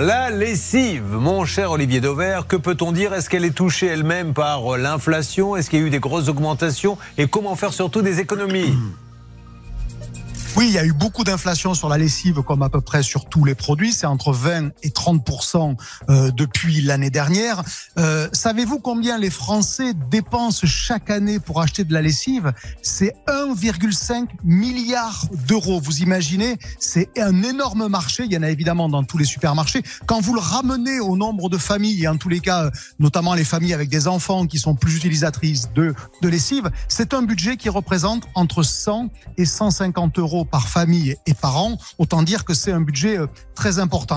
La lessive, mon cher Olivier Dauvert, que peut-on dire? Est-ce qu'elle est touchée elle-même par l'inflation? Est-ce qu'il y a eu des grosses augmentations? Et comment faire surtout des économies? Oui, il y a eu beaucoup d'inflation sur la lessive, comme à peu près sur tous les produits. C'est entre 20 et 30% euh, depuis l'année dernière. Euh, savez-vous combien les Français dépensent chaque année pour acheter de la lessive? C'est 1,5 milliard d'euros. Vous imaginez C'est un énorme marché. Il y en a évidemment dans tous les supermarchés. Quand vous le ramenez au nombre de familles, et en tous les cas, notamment les familles avec des enfants qui sont plus utilisatrices de, de lessive, c'est un budget qui représente entre 100 et 150 euros par famille et par an. Autant dire que c'est un budget euh, très important.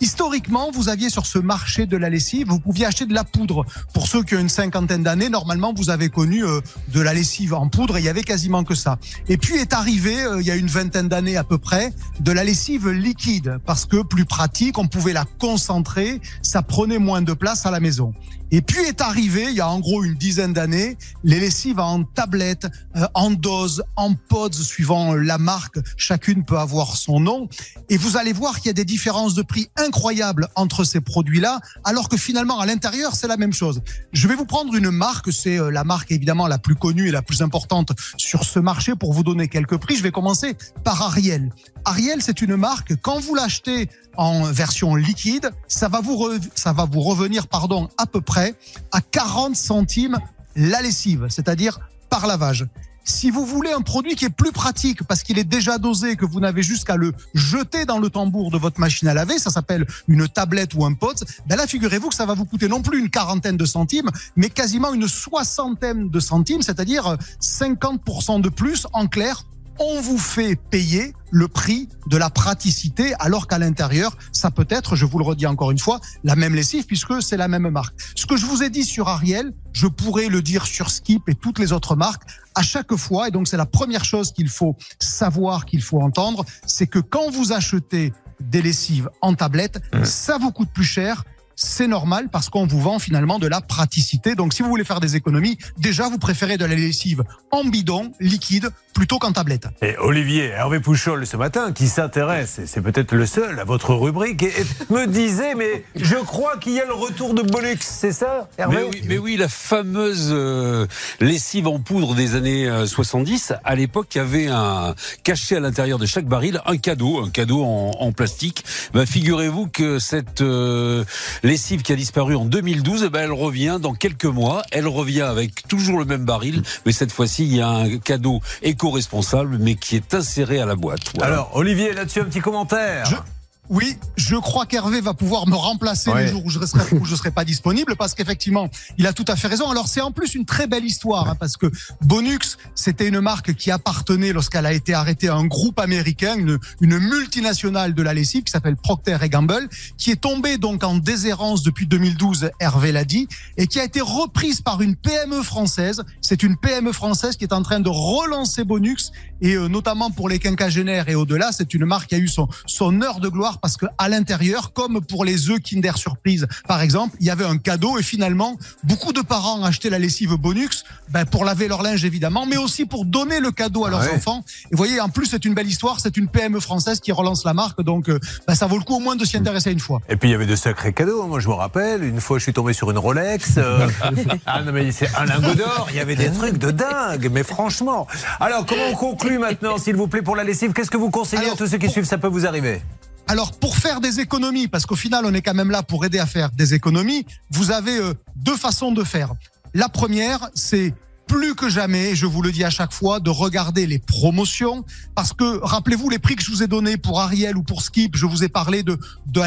Historiquement, vous aviez sur ce marché de la lessive, vous pouviez acheter de la poudre. Pour ceux qui ont une cinquantaine d'années, normalement, vous avez connu euh, de la lessive en poudre il y avait quasiment que ça. Et puis est arrivé, euh, il y a une vingtaine d'années à peu près, de la lessive liquide parce que plus pratique, on pouvait la concentrer, ça prenait moins de place à la maison. Et puis est arrivé, il y a en gros une dizaine d'années, les lessives en tablette, euh, en dose, en pods, suivant la marque. Chacune peut avoir son nom. Et vous allez voir qu'il y a des différences de prix incroyables entre ces produits-là, alors que finalement, à l'intérieur, c'est la même chose. Je vais vous prendre une marque, c'est euh, la marque évidemment la plus connue et la plus importante sur ce marché pour vous donner quelques prix. Je vais commencer par Ariel. Ariel, c'est une marque, quand vous l'achetez en version liquide, ça va vous, ça va vous revenir pardon, à peu près à 40 centimes la lessive, c'est-à-dire par lavage. Si vous voulez un produit qui est plus pratique parce qu'il est déjà dosé, que vous n'avez juste qu'à le jeter dans le tambour de votre machine à laver, ça s'appelle une tablette ou un pot, ben là figurez-vous que ça va vous coûter non plus une quarantaine de centimes, mais quasiment une soixantaine de centimes, c'est-à-dire 50% de plus en clair on vous fait payer le prix de la praticité, alors qu'à l'intérieur, ça peut être, je vous le redis encore une fois, la même lessive puisque c'est la même marque. Ce que je vous ai dit sur Ariel, je pourrais le dire sur Skip et toutes les autres marques à chaque fois. Et donc, c'est la première chose qu'il faut savoir, qu'il faut entendre, c'est que quand vous achetez des lessives en tablette, mmh. ça vous coûte plus cher c'est normal parce qu'on vous vend finalement de la praticité. Donc si vous voulez faire des économies, déjà vous préférez de la lessive en bidon, liquide, plutôt qu'en tablette. Et Olivier Hervé Pouchol ce matin qui s'intéresse, c'est peut-être le seul à votre rubrique, et, me disait mais je crois qu'il y a le retour de Bolux, c'est ça Hervé? Mais oui, mais oui, la fameuse euh, lessive en poudre des années 70, euh, à l'époque il y avait un caché à l'intérieur de chaque baril un cadeau, un cadeau en, plastique. Ben, figurez-vous que cette euh, lessive qui a disparu en 2012, eh ben, elle revient dans quelques mois. Elle revient avec toujours le même baril, mais cette fois-ci, il y a un cadeau éco-responsable, mais qui est inséré à la boîte. Alors, Olivier, là-dessus, un petit commentaire. Oui, je crois qu'Hervé va pouvoir me remplacer le jour où je ne serai, serai pas disponible parce qu'effectivement, il a tout à fait raison. Alors c'est en plus une très belle histoire hein, parce que Bonux, c'était une marque qui appartenait lorsqu'elle a été arrêtée à un groupe américain, une, une multinationale de la lessive qui s'appelle Procter Gamble, qui est tombée donc en déshérence depuis 2012, Hervé l'a dit, et qui a été reprise par une PME française. C'est une PME française qui est en train de relancer Bonux et euh, notamment pour les quinquagénaires et au-delà, c'est une marque qui a eu son, son heure de gloire parce que à l'intérieur, comme pour les œufs Kinder Surprise, par exemple, il y avait un cadeau et finalement, beaucoup de parents achetaient la lessive Bonux ben, pour laver leur linge évidemment, mais aussi pour donner le cadeau à leurs enfants. Et vous voyez, en plus, c'est une belle histoire, c'est une PME française qui relance la marque, donc euh, ben, ça vaut le coup au moins de s'y intéresser une fois. Et puis il y avait de sacrés cadeaux, moi je me rappelle, une fois je suis tombé sur une Rolex, euh, ah non mais c'est un lingot d'or, il y avait des trucs de dingue, mais franchement. Alors comment on conclut maintenant, s'il vous plaît, pour la lessive? Qu'est-ce que vous conseillez à tous ceux qui suivent? Ça peut vous arriver alors pour faire des économies, parce qu'au final on est quand même là pour aider à faire des économies, vous avez euh, deux façons de faire. La première, c'est plus que jamais, je vous le dis à chaque fois, de regarder les promotions, parce que rappelez-vous les prix que je vous ai donnés pour Ariel ou pour Skip, je vous ai parlé de, de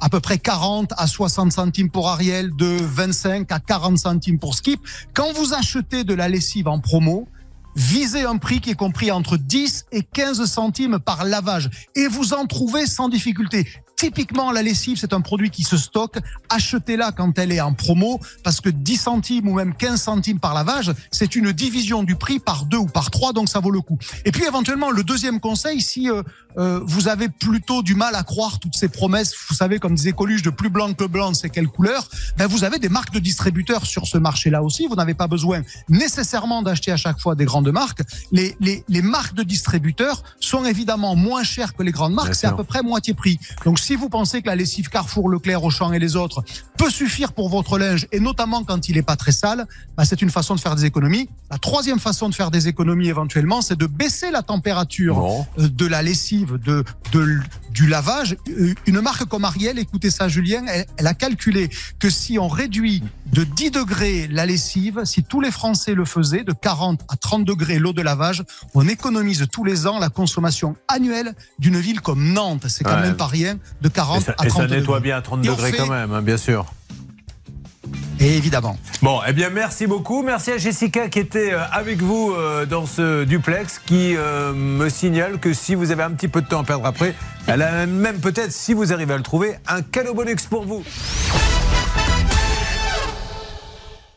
à peu près 40 à 60 centimes pour Ariel, de 25 à 40 centimes pour Skip. Quand vous achetez de la lessive en promo, visez un prix qui est compris entre 10 et 15 centimes par lavage et vous en trouvez sans difficulté. Typiquement, la lessive, c'est un produit qui se stocke. Achetez-la quand elle est en promo, parce que 10 centimes ou même 15 centimes par lavage, c'est une division du prix par deux ou par trois, donc ça vaut le coup. Et puis éventuellement, le deuxième conseil, si euh, euh, vous avez plutôt du mal à croire toutes ces promesses, vous savez, comme disait Coluche, de plus blanc que blanc, c'est quelle couleur ben Vous avez des marques de distributeurs sur ce marché-là aussi. Vous n'avez pas besoin nécessairement d'acheter à chaque fois des grandes marques. Les, les, les marques de distributeurs sont évidemment moins chères que les grandes marques, c'est à peu près moitié prix. Donc si vous pensez que la lessive Carrefour, Leclerc, Auchan et les autres peut suffire pour votre linge, et notamment quand il n'est pas très sale, bah, c'est une façon de faire des économies. La troisième façon de faire des économies éventuellement, c'est de baisser la température euh, de la lessive, de, de, du lavage. Euh, une marque comme Ariel, écoutez ça Julien, elle, elle a calculé que si on réduit de 10 degrés la lessive, si tous les Français le faisaient, de 40 à 30 degrés l'eau de lavage, on économise tous les ans la consommation annuelle d'une ville comme Nantes. C'est quand même pas rien, de 40 à 30 degrés. Et ça nettoie bien à 30 degrés quand même, hein, bien sûr. Et évidemment. Bon, eh bien, merci beaucoup. Merci à Jessica qui était euh, avec vous euh, dans ce duplex, qui euh, me signale que si vous avez un petit peu de temps à perdre après, elle a même peut-être, si vous arrivez à le trouver, un cadeau bonus pour vous.